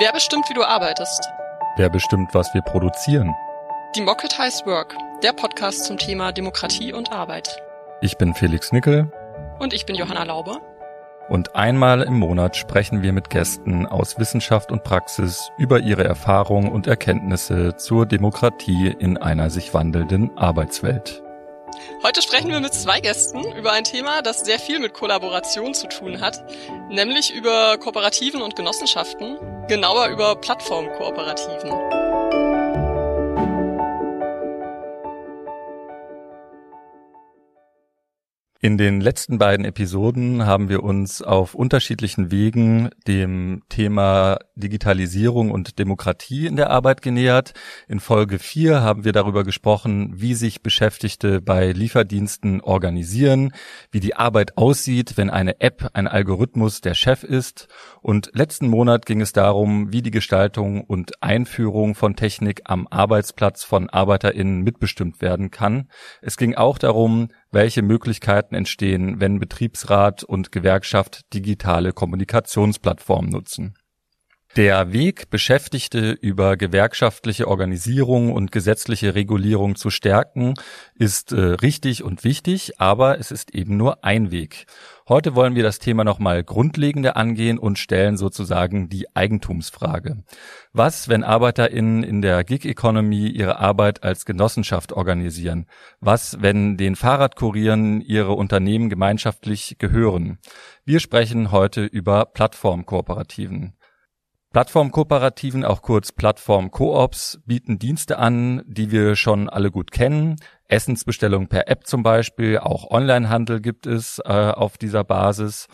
Wer bestimmt, wie du arbeitest? Wer bestimmt, was wir produzieren? Democratize Work, der Podcast zum Thema Demokratie und Arbeit. Ich bin Felix Nickel. Und ich bin Johanna Laube. Und einmal im Monat sprechen wir mit Gästen aus Wissenschaft und Praxis über ihre Erfahrungen und Erkenntnisse zur Demokratie in einer sich wandelnden Arbeitswelt. Heute sprechen wir mit zwei Gästen über ein Thema, das sehr viel mit Kollaboration zu tun hat, nämlich über Kooperativen und Genossenschaften, genauer über Plattformkooperativen. In den letzten beiden Episoden haben wir uns auf unterschiedlichen Wegen dem Thema Digitalisierung und Demokratie in der Arbeit genähert. In Folge 4 haben wir darüber gesprochen, wie sich Beschäftigte bei Lieferdiensten organisieren, wie die Arbeit aussieht, wenn eine App ein Algorithmus der Chef ist. Und letzten Monat ging es darum, wie die Gestaltung und Einführung von Technik am Arbeitsplatz von ArbeiterInnen mitbestimmt werden kann. Es ging auch darum, welche Möglichkeiten entstehen, wenn Betriebsrat und Gewerkschaft digitale Kommunikationsplattformen nutzen. Der Weg, Beschäftigte über gewerkschaftliche Organisierung und gesetzliche Regulierung zu stärken, ist äh, richtig und wichtig, aber es ist eben nur ein Weg. Heute wollen wir das Thema nochmal grundlegender angehen und stellen sozusagen die Eigentumsfrage. Was, wenn ArbeiterInnen in der Gig-Economy ihre Arbeit als Genossenschaft organisieren? Was, wenn den Fahrradkurieren ihre Unternehmen gemeinschaftlich gehören? Wir sprechen heute über Plattformkooperativen. Plattformkooperativen, auch kurz Plattform-Koops, bieten Dienste an, die wir schon alle gut kennen. Essensbestellung per App zum Beispiel, auch Onlinehandel gibt es äh, auf dieser Basis.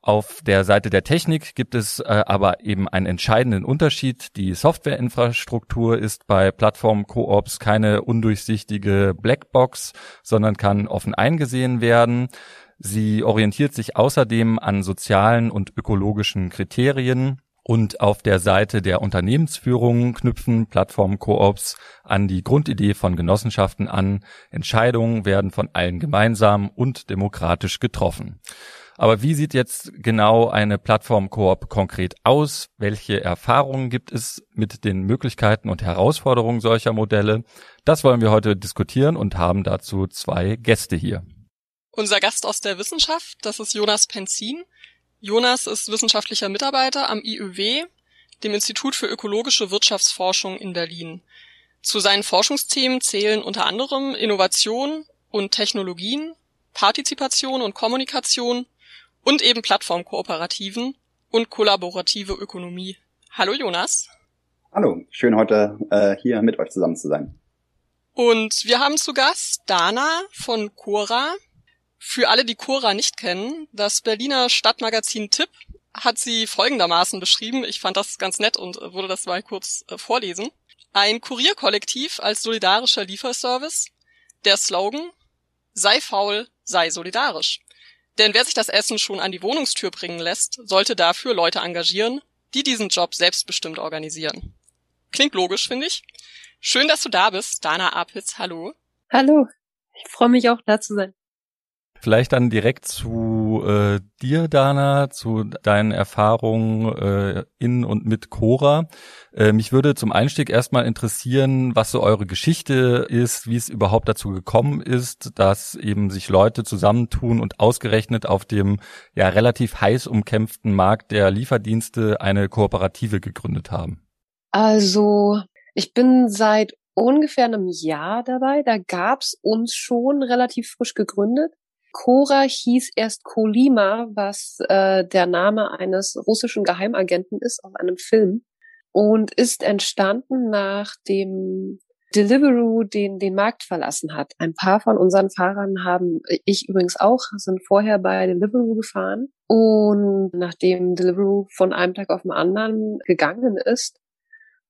Auf der Seite der Technik gibt es äh, aber eben einen entscheidenden Unterschied. Die Softwareinfrastruktur ist bei Plattform-Koops keine undurchsichtige Blackbox, sondern kann offen eingesehen werden. Sie orientiert sich außerdem an sozialen und ökologischen Kriterien und auf der Seite der Unternehmensführung knüpfen Plattform-Koops an die Grundidee von Genossenschaften an. Entscheidungen werden von allen gemeinsam und demokratisch getroffen. Aber wie sieht jetzt genau eine Plattform-Koop konkret aus? Welche Erfahrungen gibt es mit den Möglichkeiten und Herausforderungen solcher Modelle? Das wollen wir heute diskutieren und haben dazu zwei Gäste hier. Unser Gast aus der Wissenschaft, das ist Jonas Penzin. Jonas ist wissenschaftlicher Mitarbeiter am IÖW, dem Institut für ökologische Wirtschaftsforschung in Berlin. Zu seinen Forschungsthemen zählen unter anderem Innovation und Technologien, Partizipation und Kommunikation und eben Plattformkooperativen und kollaborative Ökonomie. Hallo Jonas. Hallo, schön heute äh, hier mit euch zusammen zu sein. Und wir haben zu Gast Dana von Cora, für alle, die Cora nicht kennen, das Berliner Stadtmagazin Tipp hat sie folgendermaßen beschrieben. Ich fand das ganz nett und würde das mal kurz äh, vorlesen. Ein Kurierkollektiv als solidarischer Lieferservice. Der Slogan Sei faul, sei solidarisch. Denn wer sich das Essen schon an die Wohnungstür bringen lässt, sollte dafür Leute engagieren, die diesen Job selbstbestimmt organisieren. Klingt logisch, finde ich. Schön, dass du da bist, Dana Apitz. Hallo. Hallo. Ich freue mich auch da zu sein. Vielleicht dann direkt zu äh, dir, Dana, zu deinen Erfahrungen äh, in und mit Cora. Äh, mich würde zum Einstieg erstmal interessieren, was so eure Geschichte ist, wie es überhaupt dazu gekommen ist, dass eben sich Leute zusammentun und ausgerechnet auf dem ja relativ heiß umkämpften Markt der Lieferdienste eine Kooperative gegründet haben. Also, ich bin seit ungefähr einem Jahr dabei. Da gab's uns schon relativ frisch gegründet. Cora hieß erst Kolima, was äh, der Name eines russischen Geheimagenten ist aus einem Film und ist entstanden nach dem Deliveroo den, den Markt verlassen hat. Ein paar von unseren Fahrern haben, ich übrigens auch, sind vorher bei Deliveroo gefahren. Und nachdem Deliveroo von einem Tag auf den anderen gegangen ist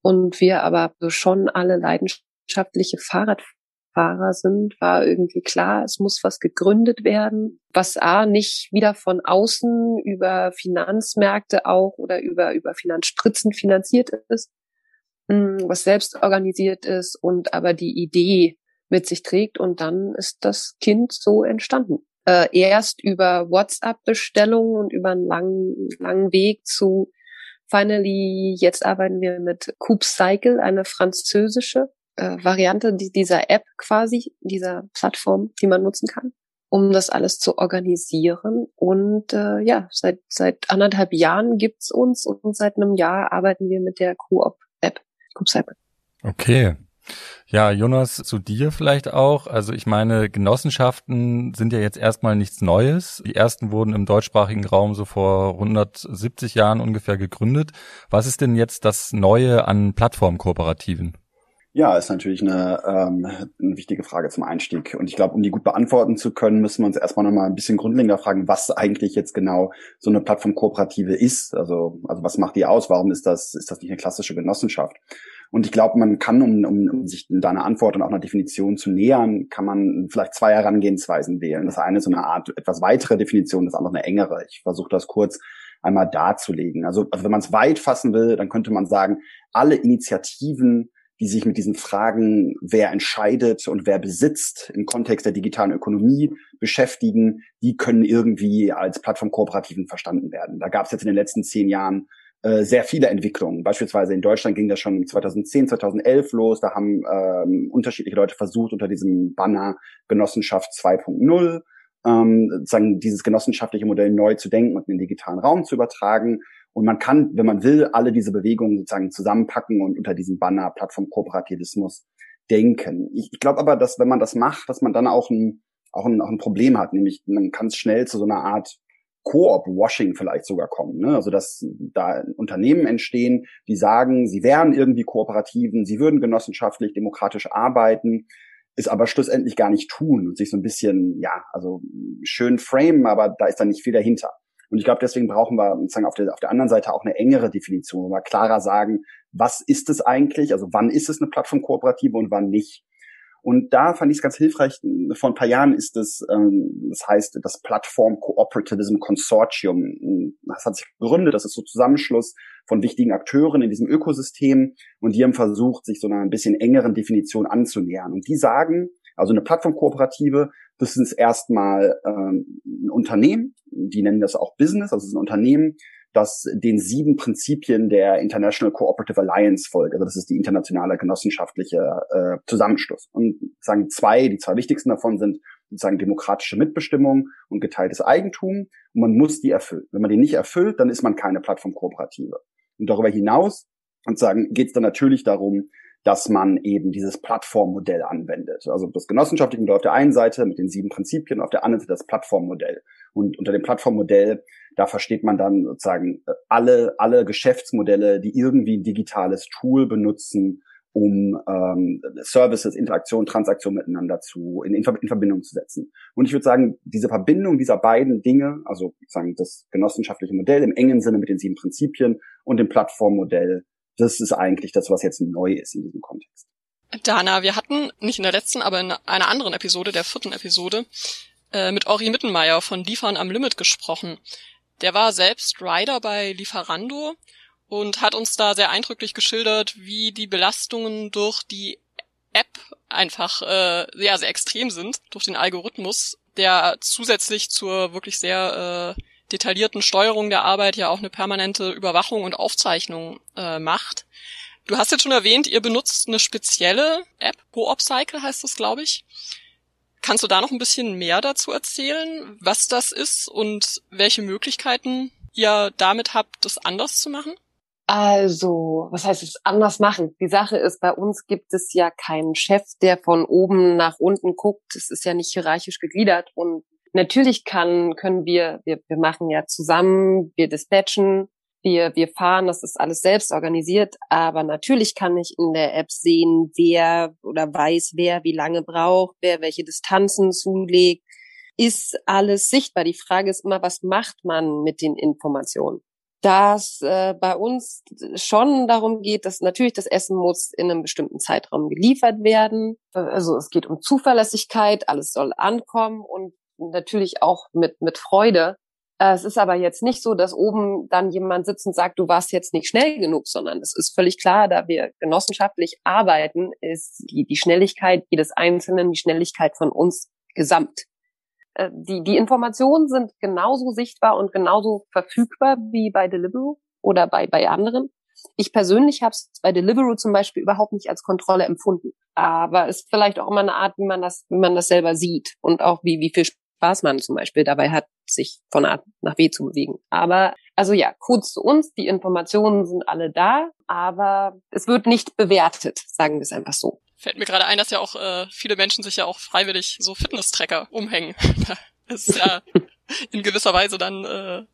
und wir aber schon alle leidenschaftliche Fahrradfahrer Fahrer sind, war irgendwie klar, es muss was gegründet werden, was A nicht wieder von außen über Finanzmärkte auch oder über, über Finanzspritzen finanziert ist, hm, was selbst organisiert ist und aber die Idee mit sich trägt und dann ist das Kind so entstanden. Äh, erst über WhatsApp-Bestellungen und über einen langen, langen Weg zu finally, jetzt arbeiten wir mit Coop Cycle, eine französische äh, Variante dieser App quasi, dieser Plattform, die man nutzen kann, um das alles zu organisieren. Und äh, ja, seit seit anderthalb Jahren gibt's uns und seit einem Jahr arbeiten wir mit der Coop-App, Coop Cycle. Okay. Ja, Jonas, zu dir vielleicht auch. Also ich meine, Genossenschaften sind ja jetzt erstmal nichts Neues. Die ersten wurden im deutschsprachigen Raum so vor 170 Jahren ungefähr gegründet. Was ist denn jetzt das Neue an Plattformkooperativen? Ja, ist natürlich eine, ähm, eine wichtige Frage zum Einstieg. Und ich glaube, um die gut beantworten zu können, müssen wir uns erstmal nochmal ein bisschen grundlegender fragen, was eigentlich jetzt genau so eine Plattformkooperative ist. Also, also was macht die aus? Warum ist das, ist das nicht eine klassische Genossenschaft? Und ich glaube, man kann, um, um, um sich deiner Antwort und auch einer Definition zu nähern, kann man vielleicht zwei Herangehensweisen wählen. Das eine ist so eine Art etwas weitere Definition, das andere eine engere. Ich versuche das kurz einmal darzulegen. Also, also wenn man es weit fassen will, dann könnte man sagen, alle Initiativen, die sich mit diesen Fragen, wer entscheidet und wer besitzt im Kontext der digitalen Ökonomie beschäftigen, die können irgendwie als Plattformkooperativen verstanden werden. Da gab es jetzt in den letzten zehn Jahren äh, sehr viele Entwicklungen. Beispielsweise in Deutschland ging das schon 2010, 2011 los. Da haben ähm, unterschiedliche Leute versucht, unter diesem Banner Genossenschaft 2.0 ähm, sozusagen dieses genossenschaftliche Modell neu zu denken und in den digitalen Raum zu übertragen. Und man kann, wenn man will, alle diese Bewegungen sozusagen zusammenpacken und unter diesem Banner Plattformkooperativismus denken. Ich, ich glaube aber, dass wenn man das macht, dass man dann auch ein, auch ein, auch ein Problem hat, nämlich man kann es schnell zu so einer Art Koop-Washing vielleicht sogar kommen. Ne? Also dass da Unternehmen entstehen, die sagen, sie wären irgendwie Kooperativen, sie würden genossenschaftlich, demokratisch arbeiten, ist aber schlussendlich gar nicht tun und sich so ein bisschen, ja, also schön framen, aber da ist dann nicht viel dahinter. Und ich glaube, deswegen brauchen wir sozusagen auf der, auf der anderen Seite auch eine engere Definition, wo wir klarer sagen, was ist es eigentlich? Also wann ist es eine Plattformkooperative und wann nicht? Und da fand ich es ganz hilfreich, vor ein paar Jahren ist es, ähm, das heißt das Plattform Cooperativism Consortium. Das hat sich gegründet, das ist so Zusammenschluss von wichtigen Akteuren in diesem Ökosystem und die haben versucht, sich so einer ein bisschen engeren Definition anzunähern. Und die sagen, also eine Plattformkooperative, das ist erstmal ähm, ein Unternehmen, die nennen das auch Business, also es ist ein Unternehmen, das den sieben Prinzipien der International Cooperative Alliance folgt. Also das ist die internationale genossenschaftliche äh, Zusammenschluss. Und sagen zwei, die zwei wichtigsten davon sind sozusagen demokratische Mitbestimmung und geteiltes Eigentum. Und man muss die erfüllen. Wenn man die nicht erfüllt, dann ist man keine Plattformkooperative. Und darüber hinaus und sagen, geht es dann natürlich darum, dass man eben dieses Plattformmodell anwendet. Also das genossenschaftliche Modell auf der einen Seite mit den sieben Prinzipien, auf der anderen Seite das Plattformmodell. Und unter dem Plattformmodell, da versteht man dann sozusagen äh, alle, alle Geschäftsmodelle, die irgendwie ein digitales Tool benutzen, um ähm, Services, Interaktion, Transaktion miteinander zu in, in Verbindung zu setzen. Und ich würde sagen, diese Verbindung dieser beiden Dinge, also sozusagen das genossenschaftliche Modell im engen Sinne mit den sieben Prinzipien und dem Plattformmodell, das ist eigentlich das, was jetzt neu ist in diesem Kontext. Dana, wir hatten nicht in der letzten, aber in einer anderen Episode, der vierten Episode, äh, mit Ori Mittenmeier von Liefern am Limit gesprochen. Der war selbst Rider bei Lieferando und hat uns da sehr eindrücklich geschildert, wie die Belastungen durch die App einfach äh, ja, sehr extrem sind, durch den Algorithmus, der zusätzlich zur wirklich sehr äh, detaillierten Steuerung der Arbeit ja auch eine permanente Überwachung und Aufzeichnung äh, macht. Du hast jetzt schon erwähnt, ihr benutzt eine spezielle App, GoOpCycle heißt das, glaube ich. Kannst du da noch ein bisschen mehr dazu erzählen, was das ist und welche Möglichkeiten ihr damit habt, das anders zu machen? Also, was heißt es anders machen? Die Sache ist, bei uns gibt es ja keinen Chef, der von oben nach unten guckt. Es ist ja nicht hierarchisch gegliedert und natürlich kann, können wir, wir, wir machen ja zusammen, wir dispatchen, wir, wir fahren, das ist alles selbst organisiert, aber natürlich kann ich in der App sehen, wer oder weiß, wer wie lange braucht, wer welche Distanzen zulegt, ist alles sichtbar. Die Frage ist immer, was macht man mit den Informationen? Dass äh, bei uns schon darum geht, dass natürlich das Essen muss in einem bestimmten Zeitraum geliefert werden. Also es geht um Zuverlässigkeit, alles soll ankommen und natürlich auch mit, mit Freude. Äh, es ist aber jetzt nicht so, dass oben dann jemand sitzt und sagt, du warst jetzt nicht schnell genug, sondern es ist völlig klar, da wir genossenschaftlich arbeiten, ist die, die Schnelligkeit jedes Einzelnen, die Schnelligkeit von uns gesamt. Äh, die, die Informationen sind genauso sichtbar und genauso verfügbar wie bei Deliveroo. oder bei, bei anderen. Ich persönlich habe es bei Deliveroo zum Beispiel überhaupt nicht als Kontrolle empfunden. Aber ist vielleicht auch immer eine Art, wie man das, wie man das selber sieht und auch wie, wie viel Spaß man zum Beispiel dabei hat, sich von A nach B zu bewegen. Aber also ja, kurz zu uns, die Informationen sind alle da, aber es wird nicht bewertet, sagen wir es einfach so. Fällt mir gerade ein, dass ja auch äh, viele Menschen sich ja auch freiwillig so Fitness-Tracker umhängen. das ist ja in gewisser Weise dann äh,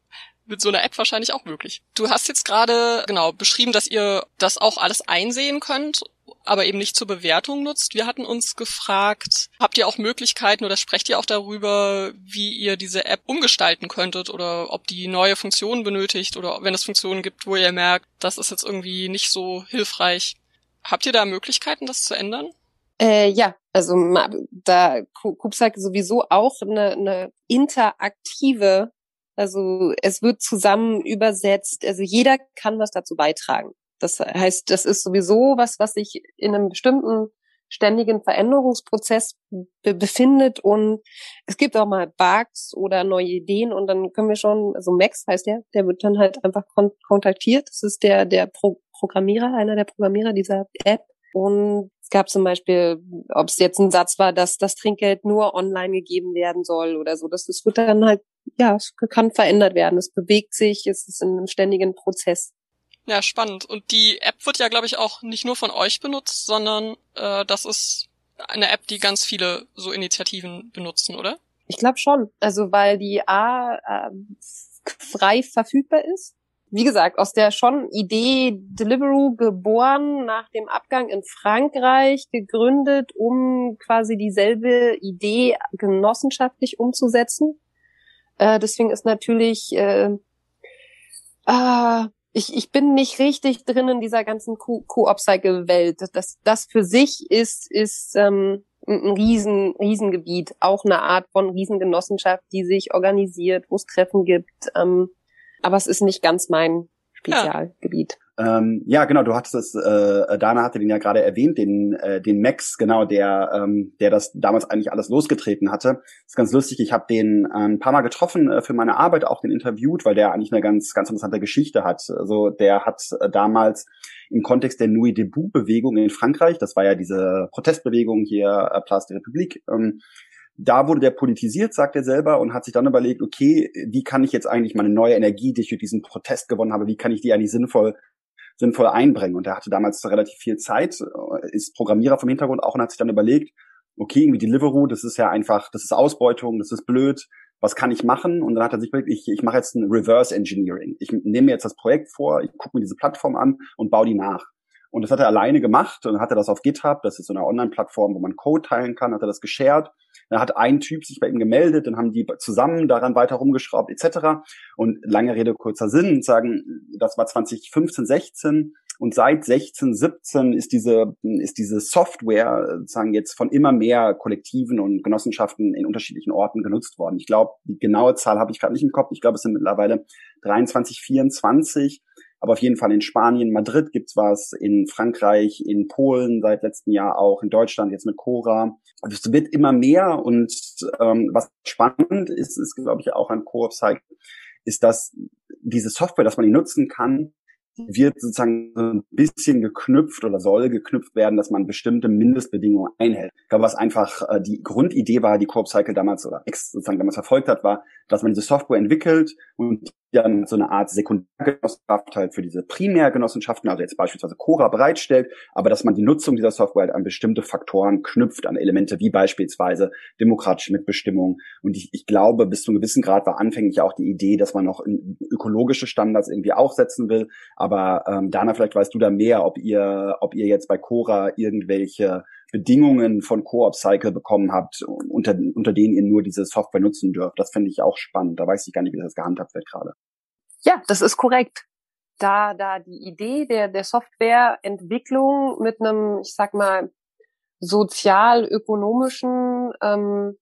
mit so einer App wahrscheinlich auch möglich. Du hast jetzt gerade genau beschrieben, dass ihr das auch alles einsehen könnt aber eben nicht zur Bewertung nutzt. Wir hatten uns gefragt, habt ihr auch Möglichkeiten oder sprecht ihr auch darüber, wie ihr diese App umgestalten könntet oder ob die neue Funktionen benötigt oder wenn es Funktionen gibt, wo ihr merkt, das ist jetzt irgendwie nicht so hilfreich. Habt ihr da Möglichkeiten, das zu ändern? Äh, ja, also da Kubsack sowieso auch eine, eine interaktive, also es wird zusammen übersetzt, also jeder kann was dazu beitragen. Das heißt, das ist sowieso was, was sich in einem bestimmten ständigen Veränderungsprozess be befindet und es gibt auch mal Bugs oder neue Ideen und dann können wir schon, also Max heißt der, der wird dann halt einfach kon kontaktiert. Das ist der, der Pro Programmierer, einer der Programmierer dieser App. Und es gab zum Beispiel, ob es jetzt ein Satz war, dass das Trinkgeld nur online gegeben werden soll oder so. Das, das wird dann halt, ja, es kann verändert werden. Es bewegt sich, es ist in einem ständigen Prozess. Ja, spannend. Und die App wird ja, glaube ich, auch nicht nur von euch benutzt, sondern äh, das ist eine App, die ganz viele so Initiativen benutzen, oder? Ich glaube schon. Also weil die A äh, frei verfügbar ist. Wie gesagt, aus der schon Idee Deliveroo geboren, nach dem Abgang in Frankreich gegründet, um quasi dieselbe Idee genossenschaftlich umzusetzen. Äh, deswegen ist natürlich äh, äh, ich, ich bin nicht richtig drin in dieser ganzen Co-Op-Cycle-Welt. Das, das für sich ist, ist ähm, ein Riesen, Riesengebiet, auch eine Art von Riesengenossenschaft, die sich organisiert, wo es Treffen gibt. Ähm, aber es ist nicht ganz mein Spezialgebiet. Ja. Ähm, ja, genau, du hattest es, äh, Dana hatte den ja gerade erwähnt, den, äh, den Max, genau, der, ähm, der das damals eigentlich alles losgetreten hatte. Ist ganz lustig, ich habe den äh, ein paar Mal getroffen äh, für meine Arbeit, auch den interviewt, weil der eigentlich eine ganz, ganz interessante Geschichte hat. Also der hat äh, damals im Kontext der Nuit Debout-Bewegung in Frankreich, das war ja diese Protestbewegung hier, äh, Place de République, ähm, da wurde der politisiert, sagt er selber, und hat sich dann überlegt, okay, wie kann ich jetzt eigentlich meine neue Energie, die ich durch diesen Protest gewonnen habe, wie kann ich die eigentlich sinnvoll sinnvoll einbringen. Und er hatte damals relativ viel Zeit, äh, ist Programmierer vom Hintergrund auch und hat sich dann überlegt, okay, irgendwie Deliveroo, das ist ja einfach, das ist Ausbeutung, das ist blöd, was kann ich machen? Und dann hat er sich überlegt, ich, ich mache jetzt ein Reverse Engineering. Ich nehme mir jetzt das Projekt vor, ich gucke mir diese Plattform an und baue die nach. Und das hat er alleine gemacht und hat er das auf GitHub, das ist so eine Online-Plattform, wo man Code teilen kann, hat er das geshared. Dann hat ein Typ sich bei ihm gemeldet, dann haben die zusammen daran weiter rumgeschraubt etc. Und lange Rede, kurzer Sinn, sagen, das war 2015, 16 und seit 16, 17 ist diese, ist diese Software sagen jetzt von immer mehr Kollektiven und Genossenschaften in unterschiedlichen Orten genutzt worden. Ich glaube, die genaue Zahl habe ich gerade nicht im Kopf. Ich glaube, es sind mittlerweile 23, 24 aber auf jeden Fall in Spanien, Madrid gibt's was, in Frankreich, in Polen seit letztem Jahr auch, in Deutschland jetzt mit Cora. Also es wird immer mehr und ähm, was spannend ist, ist glaube ich auch an Coop Cycle, ist, dass diese Software, dass man die nutzen kann, wird sozusagen so ein bisschen geknüpft oder soll geknüpft werden, dass man bestimmte Mindestbedingungen einhält. Ich glaube, was einfach äh, die Grundidee war, die Coop Cycle damals oder X sozusagen damals verfolgt hat, war, dass man diese Software entwickelt und dann so eine Art Sekundärgenossenschaft halt für diese Primärgenossenschaften, also jetzt beispielsweise Cora bereitstellt, aber dass man die Nutzung dieser Software halt an bestimmte Faktoren knüpft, an Elemente wie beispielsweise demokratische Mitbestimmung. Und ich, ich glaube, bis zu einem gewissen Grad war anfänglich auch die Idee, dass man noch ökologische Standards irgendwie auch setzen will. Aber ähm, Dana, vielleicht weißt du da mehr, ob ihr, ob ihr jetzt bei Cora irgendwelche Bedingungen von Co-op Cycle bekommen habt, unter, unter denen ihr nur diese Software nutzen dürft. Das finde ich auch spannend. Da weiß ich gar nicht, wie das gehandhabt wird gerade. Ja, das ist korrekt. Da, da die Idee der, der Softwareentwicklung mit einem, ich sag mal, sozial-ökonomischen, ähm,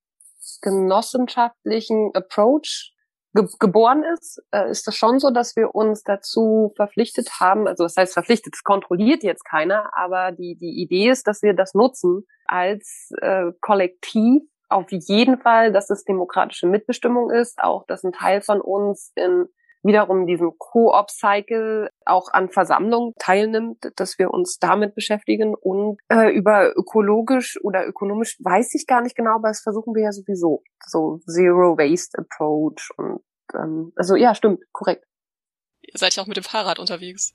genossenschaftlichen Approach ge geboren ist, äh, ist das schon so, dass wir uns dazu verpflichtet haben, also das heißt verpflichtet, das kontrolliert jetzt keiner, aber die, die Idee ist, dass wir das nutzen als äh, Kollektiv auf jeden Fall, dass es demokratische Mitbestimmung ist, auch dass ein Teil von uns in wiederum diesen Co-op-Cycle auch an Versammlungen teilnimmt, dass wir uns damit beschäftigen und äh, über ökologisch oder ökonomisch weiß ich gar nicht genau, aber das versuchen wir ja sowieso. So Zero Waste Approach und ähm, also ja, stimmt, korrekt. Ihr seid ja auch mit dem Fahrrad unterwegs.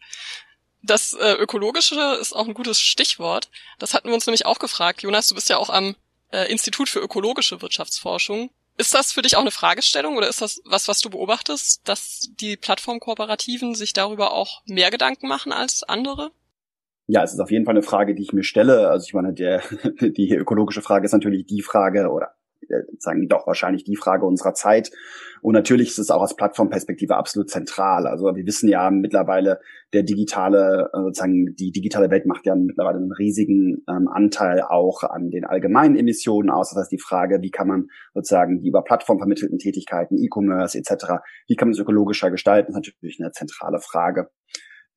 Das äh, Ökologische ist auch ein gutes Stichwort. Das hatten wir uns nämlich auch gefragt. Jonas, du bist ja auch am äh, Institut für ökologische Wirtschaftsforschung. Ist das für dich auch eine Fragestellung oder ist das was, was du beobachtest, dass die Plattformkooperativen sich darüber auch mehr Gedanken machen als andere? Ja, es ist auf jeden Fall eine Frage, die ich mir stelle. Also ich meine, der, die ökologische Frage ist natürlich die Frage oder sagen doch wahrscheinlich die Frage unserer Zeit. Und natürlich ist es auch aus Plattformperspektive absolut zentral. Also wir wissen ja mittlerweile, der digitale, äh, sozusagen die digitale Welt macht ja mittlerweile einen riesigen ähm, Anteil auch an den allgemeinen Emissionen aus. Das heißt, die Frage, wie kann man sozusagen die über Plattform vermittelten Tätigkeiten, E-Commerce etc., wie kann man es ökologischer gestalten, ist natürlich eine zentrale Frage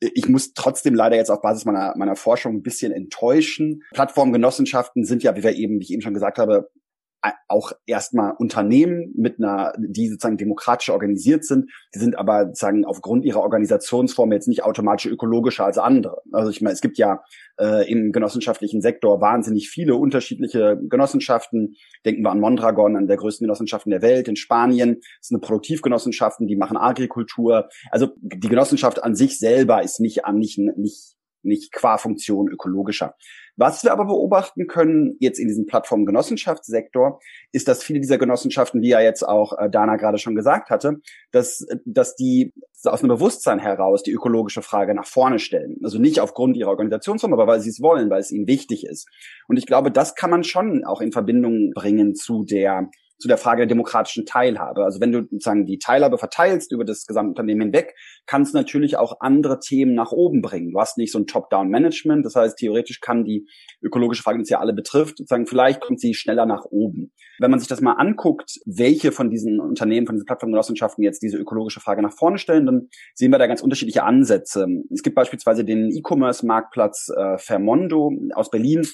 ich muss trotzdem leider jetzt auf Basis meiner, meiner Forschung ein bisschen enttäuschen. Plattformgenossenschaften sind ja, wie wir eben, wie ich eben schon gesagt habe, auch erstmal Unternehmen mit einer, die sozusagen demokratisch organisiert sind, die sind aber sozusagen aufgrund ihrer Organisationsform jetzt nicht automatisch ökologischer als andere. Also ich meine, es gibt ja äh, im genossenschaftlichen Sektor wahnsinnig viele unterschiedliche Genossenschaften. Denken wir an Mondragon, an der größten Genossenschaften der Welt in Spanien. Das sind Produktivgenossenschaften, die machen Agrikultur. Also die Genossenschaft an sich selber ist nicht, nicht, nicht nicht qua Funktion ökologischer. Was wir aber beobachten können jetzt in diesem Plattformgenossenschaftssektor, ist, dass viele dieser Genossenschaften, wie ja jetzt auch äh, Dana gerade schon gesagt hatte, dass, dass die aus einem Bewusstsein heraus die ökologische Frage nach vorne stellen. Also nicht aufgrund ihrer Organisationsform, aber weil sie es wollen, weil es ihnen wichtig ist. Und ich glaube, das kann man schon auch in Verbindung bringen zu der zu der Frage der demokratischen Teilhabe. Also wenn du sozusagen die Teilhabe verteilst über das gesamte Unternehmen hinweg, kannst du natürlich auch andere Themen nach oben bringen. Du hast nicht so ein Top-Down-Management. Das heißt, theoretisch kann die ökologische Frage, die uns ja alle betrifft, sozusagen vielleicht kommt sie schneller nach oben. Wenn man sich das mal anguckt, welche von diesen Unternehmen, von diesen Plattformgenossenschaften jetzt diese ökologische Frage nach vorne stellen, dann sehen wir da ganz unterschiedliche Ansätze. Es gibt beispielsweise den E-Commerce-Marktplatz äh, Fermondo aus Berlin,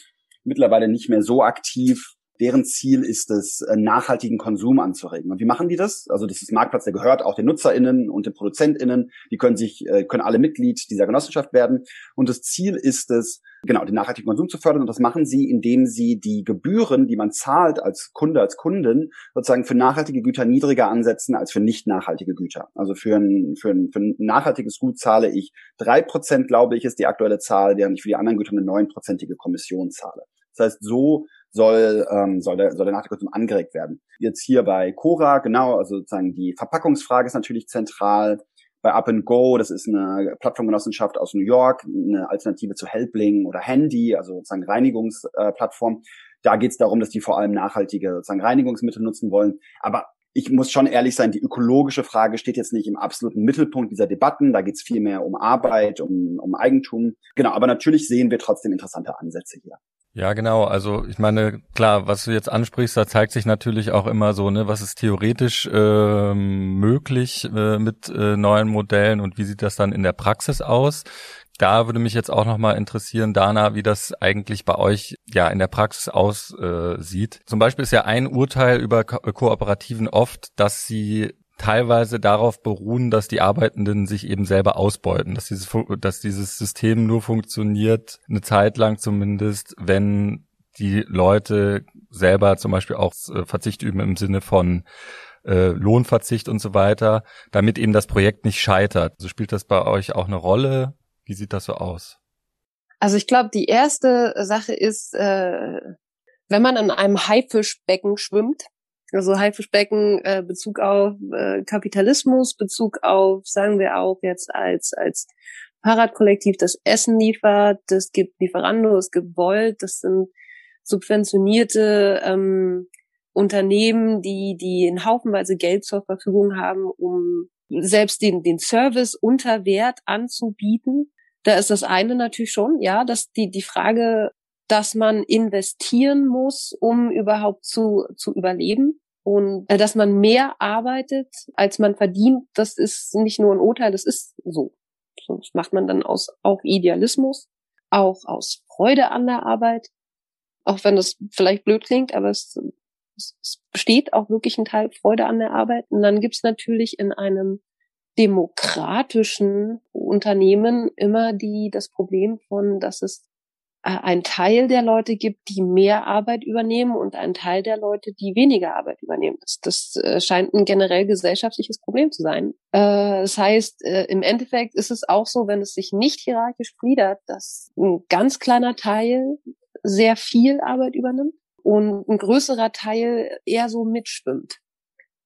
mittlerweile nicht mehr so aktiv deren Ziel ist es, äh, nachhaltigen Konsum anzuregen. Und wie machen die das? Also das ist Marktplatz, der gehört auch den NutzerInnen und den ProduzentInnen. Die können sich, äh, können alle Mitglied dieser Genossenschaft werden. Und das Ziel ist es, genau, den nachhaltigen Konsum zu fördern. Und das machen sie, indem sie die Gebühren, die man zahlt als Kunde, als Kundin, sozusagen für nachhaltige Güter niedriger ansetzen als für nicht nachhaltige Güter. Also für ein, für ein, für ein nachhaltiges Gut zahle ich drei Prozent, glaube ich, ist die aktuelle Zahl, während ich für die anderen Güter eine neunprozentige Kommission zahle. Das heißt, so soll, ähm, soll der, soll der Nachhaltigkeitskonsum angeregt werden. Jetzt hier bei Cora, genau, also sozusagen die Verpackungsfrage ist natürlich zentral. Bei Up and Go, das ist eine Plattformgenossenschaft aus New York, eine Alternative zu Helpling oder Handy, also sozusagen Reinigungsplattform. Da geht es darum, dass die vor allem nachhaltige sozusagen Reinigungsmittel nutzen wollen. Aber ich muss schon ehrlich sein, die ökologische Frage steht jetzt nicht im absoluten Mittelpunkt dieser Debatten. Da geht es viel mehr um Arbeit, um, um Eigentum. Genau, aber natürlich sehen wir trotzdem interessante Ansätze hier. Ja, genau. Also ich meine, klar, was du jetzt ansprichst, da zeigt sich natürlich auch immer so, ne, was ist theoretisch äh, möglich äh, mit äh, neuen Modellen und wie sieht das dann in der Praxis aus? Da würde mich jetzt auch nochmal interessieren, Dana, wie das eigentlich bei euch ja in der Praxis aussieht. Zum Beispiel ist ja ein Urteil über Ko Kooperativen oft, dass sie teilweise darauf beruhen, dass die Arbeitenden sich eben selber ausbeuten, dass dieses, dass dieses System nur funktioniert, eine Zeit lang zumindest, wenn die Leute selber zum Beispiel auch äh, Verzicht üben im Sinne von äh, Lohnverzicht und so weiter, damit eben das Projekt nicht scheitert. Also spielt das bei euch auch eine Rolle? Wie sieht das so aus? Also ich glaube, die erste Sache ist, äh, wenn man in einem Haifischbecken schwimmt, also Haifischbecken, äh, Bezug auf äh, Kapitalismus, Bezug auf, sagen wir auch jetzt als, als Fahrradkollektiv, das Essen liefert, es gibt Lieferando, es gibt Volt, das sind subventionierte ähm, Unternehmen, die, die in haufenweise Geld zur Verfügung haben, um selbst den, den Service unter Wert anzubieten. Da ist das eine natürlich schon, ja, dass die, die Frage, dass man investieren muss, um überhaupt zu, zu überleben. Und äh, dass man mehr arbeitet, als man verdient, das ist nicht nur ein Urteil, das ist so. Das macht man dann aus auch Idealismus, auch aus Freude an der Arbeit. Auch wenn das vielleicht blöd klingt, aber es, es, es besteht auch wirklich ein Teil Freude an der Arbeit. Und dann gibt's natürlich in einem demokratischen Unternehmen immer die das Problem von, dass es ein Teil der Leute gibt, die mehr Arbeit übernehmen und ein Teil der Leute, die weniger Arbeit übernehmen. Das, das äh, scheint ein generell gesellschaftliches Problem zu sein. Äh, das heißt, im Endeffekt ist es auch so, wenn es sich nicht hierarchisch gliedert, dass ein ganz kleiner Teil sehr viel Arbeit übernimmt und ein größerer Teil eher so mitschwimmt.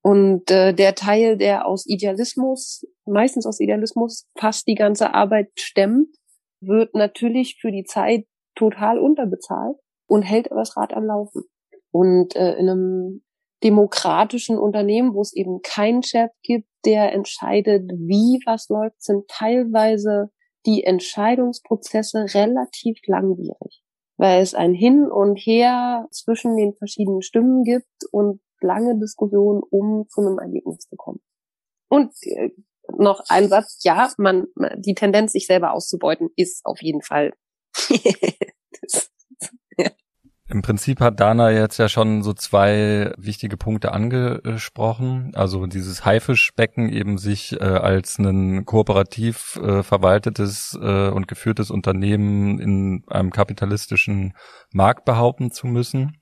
Und äh, der Teil, der aus Idealismus, meistens aus Idealismus, fast die ganze Arbeit stemmt, wird natürlich für die Zeit total unterbezahlt und hält aber das Rad am Laufen. Und äh, in einem demokratischen Unternehmen, wo es eben keinen Chef gibt, der entscheidet, wie was läuft, sind teilweise die Entscheidungsprozesse relativ langwierig, weil es ein Hin und Her zwischen den verschiedenen Stimmen gibt und lange Diskussionen, um zu einem Ergebnis zu kommen. Und äh, noch ein Satz, ja, man, die Tendenz, sich selber auszubeuten, ist auf jeden Fall Im Prinzip hat Dana jetzt ja schon so zwei wichtige Punkte angesprochen. Also dieses Haifischbecken eben sich äh, als ein kooperativ äh, verwaltetes äh, und geführtes Unternehmen in einem kapitalistischen Markt behaupten zu müssen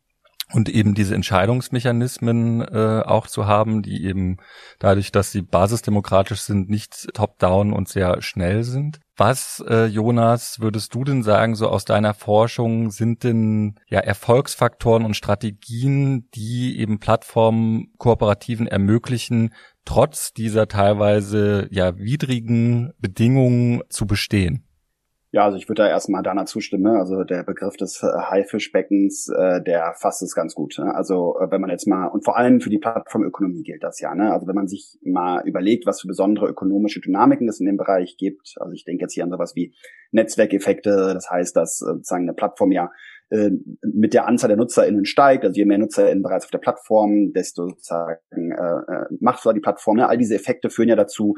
und eben diese Entscheidungsmechanismen äh, auch zu haben, die eben dadurch, dass sie basisdemokratisch sind, nicht top-down und sehr schnell sind. Was, äh, Jonas, würdest du denn sagen, so aus deiner Forschung, sind denn ja Erfolgsfaktoren und Strategien, die eben Plattformen Kooperativen ermöglichen, trotz dieser teilweise ja widrigen Bedingungen zu bestehen? Ja, also ich würde da erstmal Dana zustimmen. Ne? Also der Begriff des äh, Haifischbeckens, äh, der fasst es ganz gut. Ne? Also äh, wenn man jetzt mal, und vor allem für die Plattformökonomie gilt das ja. Ne? Also wenn man sich mal überlegt, was für besondere ökonomische Dynamiken es in dem Bereich gibt. Also ich denke jetzt hier an sowas wie Netzwerkeffekte. Das heißt, dass äh, sozusagen eine Plattform ja äh, mit der Anzahl der NutzerInnen steigt, also je mehr NutzerInnen bereits auf der Plattform, desto sozusagen äh, machtvoller die Plattform. Ne? All diese Effekte führen ja dazu,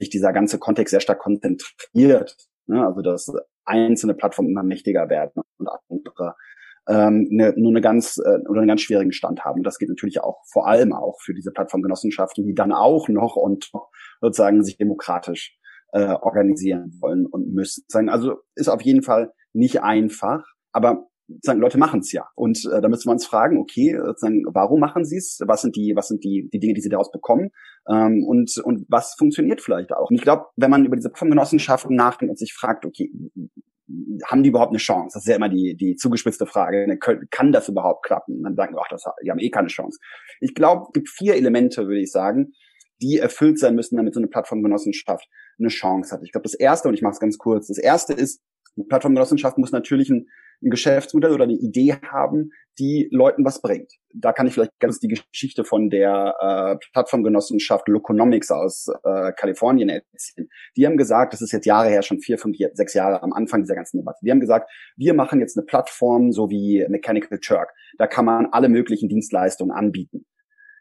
sich dieser ganze Kontext sehr stark konzentriert Ne? Also dass einzelne Plattformen immer mächtiger werden und andere ähm, ne, nur eine ganz äh, oder einen ganz schwierigen Stand haben. Das geht natürlich auch vor allem auch für diese Plattformgenossenschaften, die dann auch noch und sozusagen sich demokratisch äh, organisieren wollen und müssen. Also ist auf jeden Fall nicht einfach, aber sagen, Leute machen es ja. Und äh, da müssen wir uns fragen, okay, sagen, warum machen sie es? Was sind die, was sind die, die Dinge, die sie daraus bekommen? Ähm, und, und was funktioniert vielleicht auch? Und ich glaube, wenn man über diese Genossenschaften nachdenkt und sich fragt, okay, haben die überhaupt eine Chance? Das ist ja immer die, die zugespitzte Frage. Ne, kann das überhaupt klappen? dann sagen wir, ach, das, die haben eh keine Chance. Ich glaube, es gibt vier Elemente, würde ich sagen, die erfüllt sein müssen, damit so eine Plattformgenossenschaft eine Chance hat. Ich glaube, das erste, und ich mache es ganz kurz, das erste ist, eine Plattformgenossenschaft muss natürlich ein ein Geschäftsmodell oder eine Idee haben, die Leuten was bringt. Da kann ich vielleicht ganz die Geschichte von der äh, Plattformgenossenschaft Loconomics aus äh, Kalifornien erzählen. Die haben gesagt, das ist jetzt Jahre her, schon vier, fünf, sechs Jahre am Anfang dieser ganzen Debatte. Die haben gesagt, wir machen jetzt eine Plattform, so wie Mechanical Turk. Da kann man alle möglichen Dienstleistungen anbieten.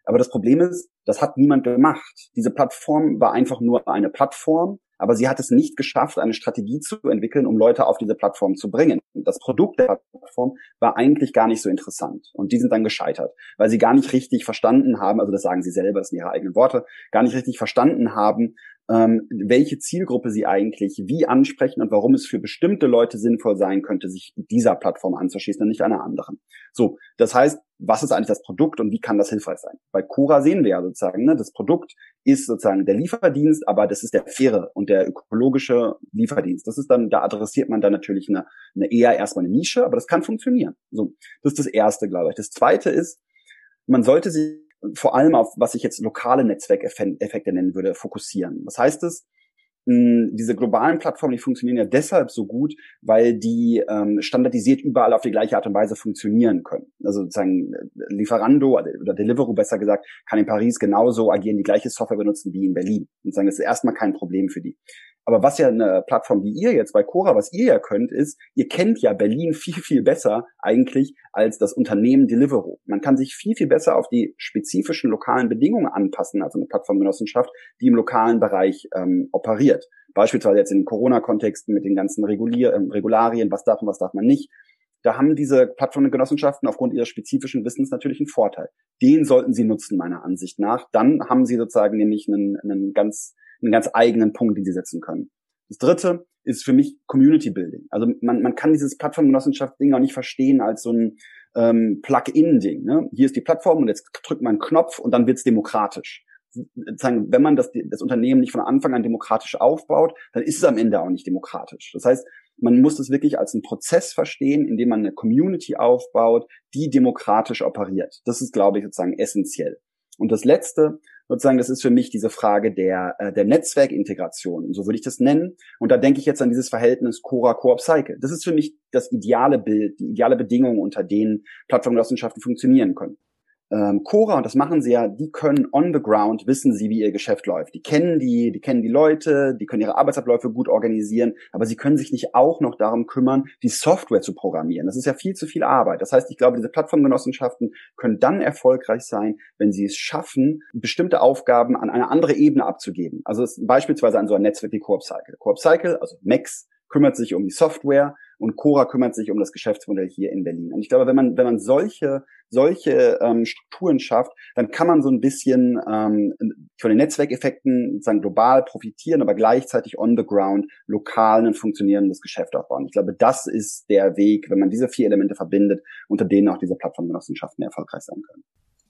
Aber das Problem ist, das hat niemand gemacht. Diese Plattform war einfach nur eine Plattform, aber sie hat es nicht geschafft, eine Strategie zu entwickeln, um Leute auf diese Plattform zu bringen. Das Produkt der Plattform war eigentlich gar nicht so interessant und die sind dann gescheitert, weil sie gar nicht richtig verstanden haben, also das sagen sie selber, das sind ihre eigenen Worte, gar nicht richtig verstanden haben, ähm, welche Zielgruppe sie eigentlich wie ansprechen und warum es für bestimmte Leute sinnvoll sein könnte, sich dieser Plattform anzuschließen und nicht einer anderen. So, das heißt, was ist eigentlich das Produkt und wie kann das hilfreich sein? Bei Cora sehen wir ja sozusagen, ne, das Produkt ist sozusagen der Lieferdienst, aber das ist der faire und der ökologische Lieferdienst. Das ist dann, da adressiert man dann natürlich eine, eine eher erstmal eine Nische, aber das kann funktionieren. So, das ist das erste, glaube ich. Das zweite ist, man sollte sich vor allem auf, was ich jetzt lokale Netzwerkeffekte nennen würde, fokussieren. Was heißt es? Hm, diese globalen Plattformen, die funktionieren ja deshalb so gut, weil die ähm, standardisiert überall auf die gleiche Art und Weise funktionieren können. Also sozusagen äh, Lieferando oder Deliveroo besser gesagt, kann in Paris genauso agieren, die gleiche Software benutzen wie in Berlin. Und sagen, das ist erstmal kein Problem für die. Aber was ja eine Plattform wie ihr jetzt bei Cora, was ihr ja könnt, ist, ihr kennt ja Berlin viel, viel besser eigentlich als das Unternehmen Deliveroo. Man kann sich viel, viel besser auf die spezifischen lokalen Bedingungen anpassen, also eine Plattformgenossenschaft, die im lokalen Bereich ähm, operiert. Beispielsweise jetzt in den Corona-Kontexten mit den ganzen Regulier äh, Regularien, was darf und was darf man nicht. Da haben diese Plattformgenossenschaften aufgrund ihres spezifischen Wissens natürlich einen Vorteil. Den sollten sie nutzen, meiner Ansicht nach. Dann haben sie sozusagen nämlich einen, einen ganz einen ganz eigenen Punkt, den sie setzen können. Das dritte ist für mich Community Building. Also man, man kann dieses Plattformgenossenschaft-Ding auch nicht verstehen als so ein ähm, Plug-in-Ding. Ne? Hier ist die Plattform und jetzt drückt man einen Knopf und dann wird's demokratisch. Wenn man das, das Unternehmen nicht von Anfang an demokratisch aufbaut, dann ist es am Ende auch nicht demokratisch. Das heißt, man muss das wirklich als einen Prozess verstehen, in dem man eine Community aufbaut, die demokratisch operiert. Das ist, glaube ich, sozusagen essentiell. Und das Letzte, sozusagen, das ist für mich diese Frage der, äh, der Netzwerkintegration, so würde ich das nennen. Und da denke ich jetzt an dieses Verhältnis Cora Coop Cycle. Das ist für mich das ideale Bild, die ideale Bedingung, unter denen Plattformgenossenschaften funktionieren können ähm, Cora, und das machen sie ja, die können on the ground, wissen sie, wie ihr Geschäft läuft. Die kennen die, die kennen die Leute, die können ihre Arbeitsabläufe gut organisieren, aber sie können sich nicht auch noch darum kümmern, die Software zu programmieren. Das ist ja viel zu viel Arbeit. Das heißt, ich glaube, diese Plattformgenossenschaften können dann erfolgreich sein, wenn sie es schaffen, bestimmte Aufgaben an eine andere Ebene abzugeben. Also beispielsweise an so ein Netzwerk wie Coop Cycle. Coop Cycle, also Max, kümmert sich um die Software und Cora kümmert sich um das Geschäftsmodell hier in Berlin. Und ich glaube, wenn man, wenn man solche, solche ähm, Strukturen schafft, dann kann man so ein bisschen ähm, von den Netzwerkeffekten sozusagen global profitieren, aber gleichzeitig on the ground lokal ein funktionierendes Geschäft aufbauen. Ich glaube, das ist der Weg, wenn man diese vier Elemente verbindet, unter denen auch diese Plattformgenossenschaften erfolgreich sein können.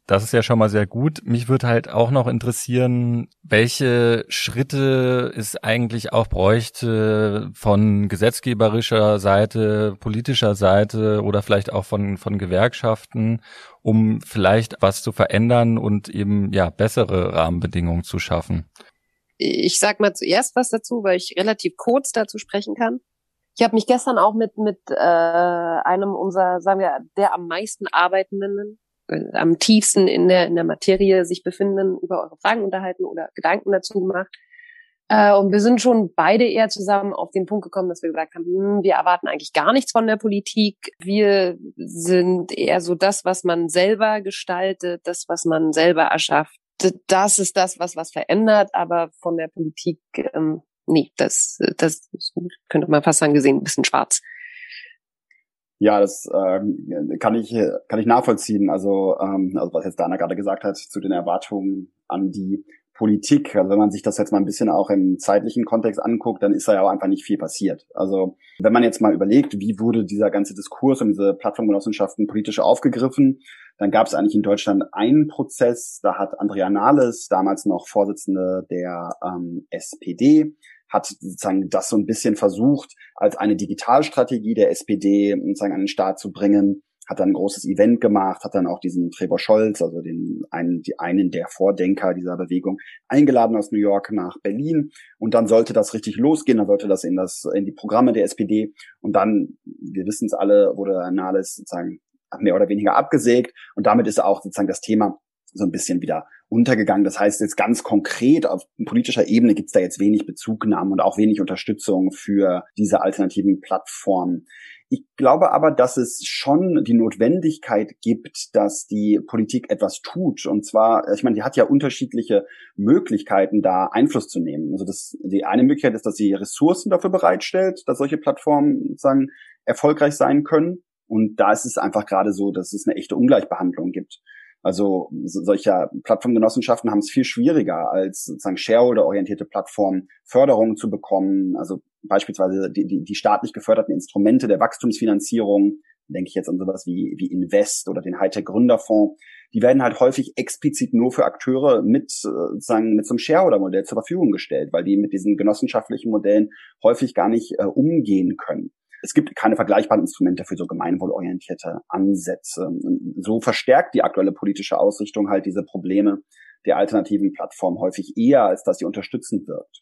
Das ist ja schon mal sehr gut. Mich würde halt auch noch interessieren, welche Schritte es eigentlich auch bräuchte von gesetzgeberischer Seite, politischer Seite oder vielleicht auch von, von Gewerkschaften, um vielleicht was zu verändern und eben ja bessere Rahmenbedingungen zu schaffen. Ich sag mal zuerst was dazu, weil ich relativ kurz dazu sprechen kann. Ich habe mich gestern auch mit mit äh, einem unserer, sagen wir, der am meisten arbeitenden am tiefsten in der, in der Materie sich befinden, über eure Fragen unterhalten oder Gedanken dazu gemacht. Äh, und wir sind schon beide eher zusammen auf den Punkt gekommen, dass wir gesagt haben, hm, wir erwarten eigentlich gar nichts von der Politik. Wir sind eher so das, was man selber gestaltet, das, was man selber erschafft. Das ist das, was was verändert, aber von der Politik, ähm, nee, das, das könnte man fast sagen, gesehen, ein bisschen schwarz. Ja, das ähm, kann ich kann ich nachvollziehen. Also, ähm, also was jetzt Dana gerade gesagt hat zu den Erwartungen an die Politik. Also wenn man sich das jetzt mal ein bisschen auch im zeitlichen Kontext anguckt, dann ist da ja auch einfach nicht viel passiert. Also wenn man jetzt mal überlegt, wie wurde dieser ganze Diskurs um diese Plattformgenossenschaften politisch aufgegriffen, dann gab es eigentlich in Deutschland einen Prozess. Da hat Andrea Nahles, damals noch Vorsitzende der ähm, SPD, hat sozusagen das so ein bisschen versucht, als eine Digitalstrategie der SPD sozusagen an den Start zu bringen, hat dann ein großes Event gemacht, hat dann auch diesen Trevor Scholz, also den einen, die einen der Vordenker dieser Bewegung, eingeladen aus New York nach Berlin. Und dann sollte das richtig losgehen, dann sollte das in das, in die Programme der SPD. Und dann, wir wissen es alle, wurde Nahles sozusagen mehr oder weniger abgesägt. Und damit ist auch sozusagen das Thema so ein bisschen wieder untergegangen. Das heißt jetzt ganz konkret auf politischer Ebene gibt es da jetzt wenig Bezugnahmen und auch wenig Unterstützung für diese alternativen Plattformen. Ich glaube aber, dass es schon die Notwendigkeit gibt, dass die Politik etwas tut. Und zwar, ich meine, die hat ja unterschiedliche Möglichkeiten, da Einfluss zu nehmen. Also das, die eine Möglichkeit ist, dass sie Ressourcen dafür bereitstellt, dass solche Plattformen sozusagen erfolgreich sein können. Und da ist es einfach gerade so, dass es eine echte Ungleichbehandlung gibt. Also solcher Plattformgenossenschaften haben es viel schwieriger als sozusagen Shareholder-orientierte Plattformen Förderungen zu bekommen. Also beispielsweise die, die, die staatlich geförderten Instrumente der Wachstumsfinanzierung, denke ich jetzt an sowas wie, wie Invest oder den Hightech Gründerfonds, die werden halt häufig explizit nur für Akteure mit sozusagen mit so einem Shareholder-Modell zur Verfügung gestellt, weil die mit diesen genossenschaftlichen Modellen häufig gar nicht äh, umgehen können es gibt keine vergleichbaren Instrumente für so gemeinwohlorientierte Ansätze. So verstärkt die aktuelle politische Ausrichtung halt diese Probleme der alternativen Plattform häufig eher, als dass sie unterstützend wirkt.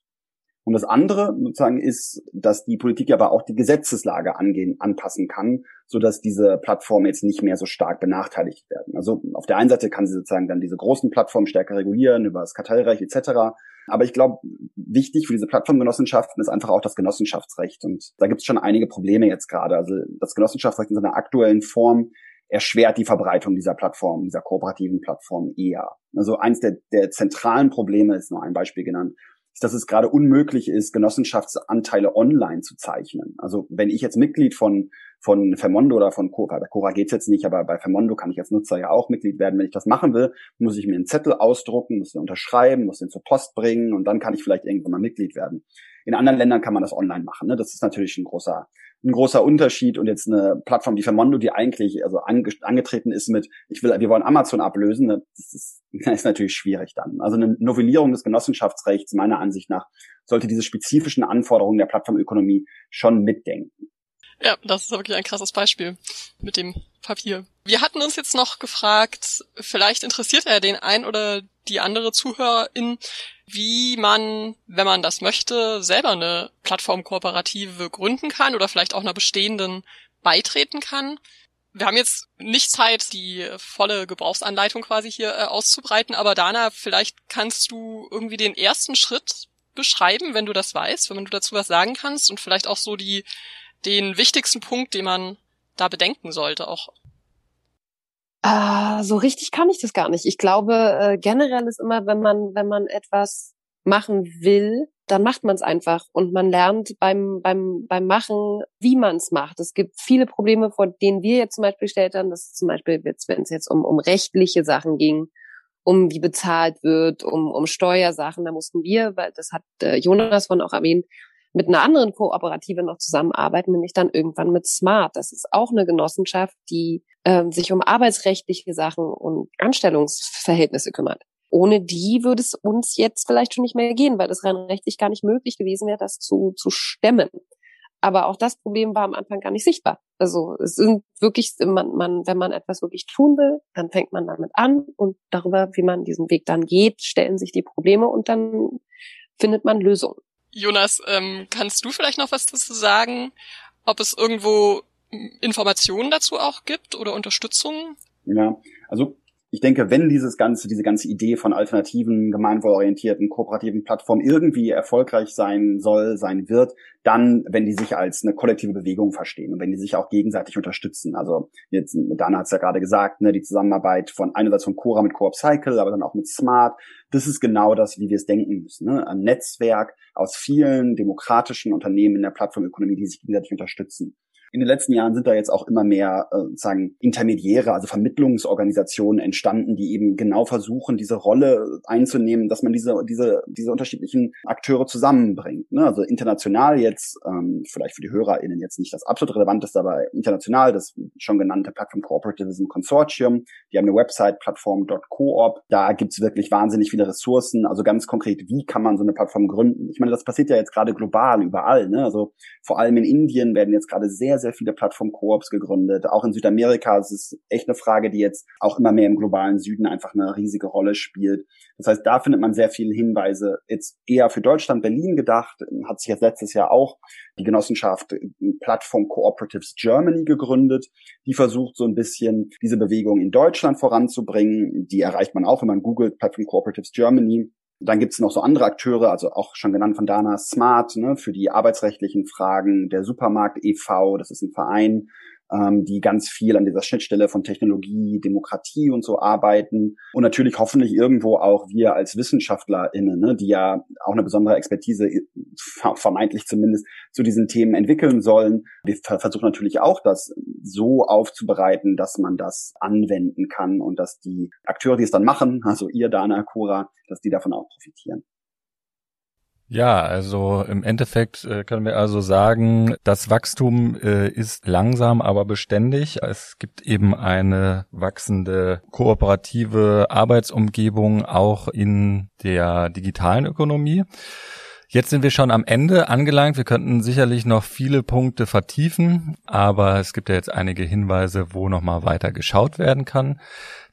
Und das andere sozusagen ist, dass die Politik aber auch die Gesetzeslage angehen, anpassen kann, so dass diese Plattformen jetzt nicht mehr so stark benachteiligt werden. Also auf der einen Seite kann sie sozusagen dann diese großen Plattformen stärker regulieren über das Kartellrecht etc. Aber ich glaube, wichtig für diese Plattformgenossenschaften ist einfach auch das Genossenschaftsrecht. Und da gibt es schon einige Probleme jetzt gerade. Also das Genossenschaftsrecht in seiner aktuellen Form erschwert die Verbreitung dieser Plattform, dieser kooperativen Plattform eher. Also eins der, der zentralen Probleme ist nur ein Beispiel genannt, ist, dass es gerade unmöglich ist, Genossenschaftsanteile online zu zeichnen. Also wenn ich jetzt Mitglied von von Fermondo oder von Cora, bei Cora geht's jetzt nicht, aber bei Fermondo kann ich als Nutzer ja auch Mitglied werden. Wenn ich das machen will, muss ich mir einen Zettel ausdrucken, muss den unterschreiben, muss den zur Post bringen und dann kann ich vielleicht irgendwann mal Mitglied werden. In anderen Ländern kann man das online machen. Ne? Das ist natürlich ein großer, ein großer Unterschied. Und jetzt eine Plattform wie Fermondo, die eigentlich also ange angetreten ist mit, ich will, wir wollen Amazon ablösen, ne? das ist, das ist natürlich schwierig dann. Also eine Novellierung des Genossenschaftsrechts meiner Ansicht nach sollte diese spezifischen Anforderungen der Plattformökonomie schon mitdenken. Ja, das ist wirklich ein krasses Beispiel mit dem Papier. Wir hatten uns jetzt noch gefragt, vielleicht interessiert er den ein oder die andere Zuhörerin, wie man, wenn man das möchte, selber eine Plattformkooperative gründen kann oder vielleicht auch einer bestehenden beitreten kann. Wir haben jetzt nicht Zeit, die volle Gebrauchsanleitung quasi hier äh, auszubreiten, aber Dana, vielleicht kannst du irgendwie den ersten Schritt beschreiben, wenn du das weißt, wenn du dazu was sagen kannst und vielleicht auch so die den wichtigsten Punkt, den man da bedenken sollte, auch? Ah, so richtig kann ich das gar nicht. Ich glaube, äh, generell ist immer, wenn man, wenn man etwas machen will, dann macht man es einfach und man lernt beim, beim, beim Machen, wie man es macht. Es gibt viele Probleme, vor denen wir jetzt zum Beispiel gestellt haben. Das ist zum Beispiel, wenn es jetzt um, um rechtliche Sachen ging, um wie bezahlt wird, um, um Steuersachen, da mussten wir, weil das hat äh, Jonas von auch erwähnt, mit einer anderen Kooperative noch zusammenarbeiten, nämlich dann irgendwann mit Smart. Das ist auch eine Genossenschaft, die äh, sich um arbeitsrechtliche Sachen und Anstellungsverhältnisse kümmert. Ohne die würde es uns jetzt vielleicht schon nicht mehr gehen, weil es rein rechtlich gar nicht möglich gewesen wäre, das zu, zu stemmen. Aber auch das Problem war am Anfang gar nicht sichtbar. Also es sind wirklich, man, man, wenn man etwas wirklich tun will, dann fängt man damit an und darüber, wie man diesen Weg dann geht, stellen sich die Probleme und dann findet man Lösungen. Jonas, ähm, kannst du vielleicht noch was dazu sagen, ob es irgendwo Informationen dazu auch gibt oder Unterstützung? Ja, also ich denke, wenn dieses ganze, diese ganze Idee von alternativen, gemeinwohlorientierten, kooperativen Plattformen irgendwie erfolgreich sein soll, sein wird, dann, wenn die sich als eine kollektive Bewegung verstehen und wenn die sich auch gegenseitig unterstützen. Also jetzt, Dana hat es ja gerade gesagt, ne, die Zusammenarbeit von einerseits von Cora mit Coop Cycle, aber dann auch mit Smart, das ist genau das, wie wir es denken müssen. Ne? Ein Netzwerk aus vielen demokratischen Unternehmen in der Plattformökonomie, die sich gegenseitig unterstützen. In den letzten Jahren sind da jetzt auch immer mehr äh, sozusagen Intermediäre, also Vermittlungsorganisationen entstanden, die eben genau versuchen, diese Rolle einzunehmen, dass man diese, diese, diese unterschiedlichen Akteure zusammenbringt. Ne? Also international jetzt, ähm, vielleicht für die HörerInnen jetzt nicht das absolut relevanteste, aber international das schon genannte Plattform Cooperativism Consortium. Die haben eine Website, plattform.coop. Da gibt's wirklich wahnsinnig viele Ressourcen. Also ganz konkret, wie kann man so eine Plattform gründen? Ich meine, das passiert ja jetzt gerade global überall. Ne? Also vor allem in Indien werden jetzt gerade sehr, sehr viele Plattform-Koops gegründet. Auch in Südamerika ist es echt eine Frage, die jetzt auch immer mehr im globalen Süden einfach eine riesige Rolle spielt. Das heißt, da findet man sehr viele Hinweise. Jetzt eher für Deutschland, Berlin gedacht, hat sich jetzt letztes Jahr auch die Genossenschaft Plattform Cooperatives Germany gegründet. Die versucht so ein bisschen diese Bewegung in Deutschland voranzubringen. Die erreicht man auch, wenn man googelt Plattform Cooperatives Germany. Dann gibt es noch so andere Akteure, also auch schon genannt von Dana Smart, ne, für die arbeitsrechtlichen Fragen, der Supermarkt e.V., das ist ein Verein, ähm, die ganz viel an dieser Schnittstelle von Technologie, Demokratie und so arbeiten. Und natürlich hoffentlich irgendwo auch wir als WissenschaftlerInnen, ne, die ja auch eine besondere Expertise, vermeintlich zumindest, zu diesen Themen entwickeln sollen. Wir versuchen natürlich auch, das so aufzubereiten, dass man das anwenden kann und dass die Akteure, die es dann machen, also ihr, Dana, Cura, dass die davon auch profitieren. Ja, also im Endeffekt äh, können wir also sagen, das Wachstum äh, ist langsam, aber beständig. Es gibt eben eine wachsende kooperative Arbeitsumgebung auch in der digitalen Ökonomie. Jetzt sind wir schon am Ende angelangt. Wir könnten sicherlich noch viele Punkte vertiefen, aber es gibt ja jetzt einige Hinweise, wo nochmal weiter geschaut werden kann.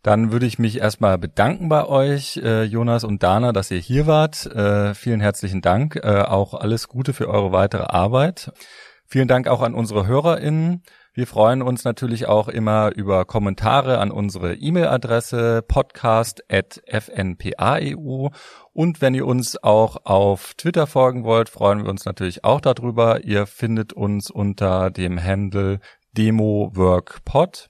Dann würde ich mich erstmal bedanken bei euch, äh, Jonas und Dana, dass ihr hier wart. Äh, vielen herzlichen Dank. Äh, auch alles Gute für eure weitere Arbeit. Vielen Dank auch an unsere HörerInnen. Wir freuen uns natürlich auch immer über Kommentare an unsere E-Mail-Adresse podcast.fnpaeu. Und wenn ihr uns auch auf Twitter folgen wollt, freuen wir uns natürlich auch darüber. Ihr findet uns unter dem Handle DemoWorkPod.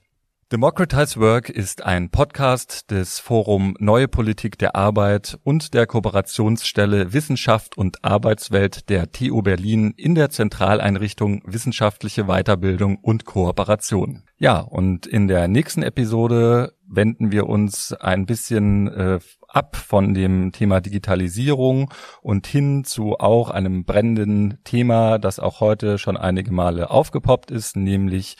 Democratize Work ist ein Podcast des Forum Neue Politik der Arbeit und der Kooperationsstelle Wissenschaft und Arbeitswelt der TU Berlin in der Zentraleinrichtung Wissenschaftliche Weiterbildung und Kooperation. Ja, und in der nächsten Episode wenden wir uns ein bisschen äh, ab von dem Thema Digitalisierung und hin zu auch einem brennenden Thema, das auch heute schon einige Male aufgepoppt ist, nämlich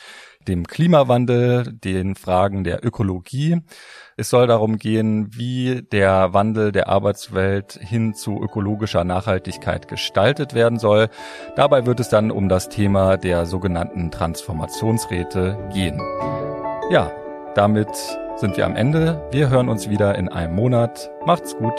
dem Klimawandel, den Fragen der Ökologie. Es soll darum gehen, wie der Wandel der Arbeitswelt hin zu ökologischer Nachhaltigkeit gestaltet werden soll. Dabei wird es dann um das Thema der sogenannten Transformationsräte gehen. Ja, damit sind wir am Ende. Wir hören uns wieder in einem Monat. Macht's gut.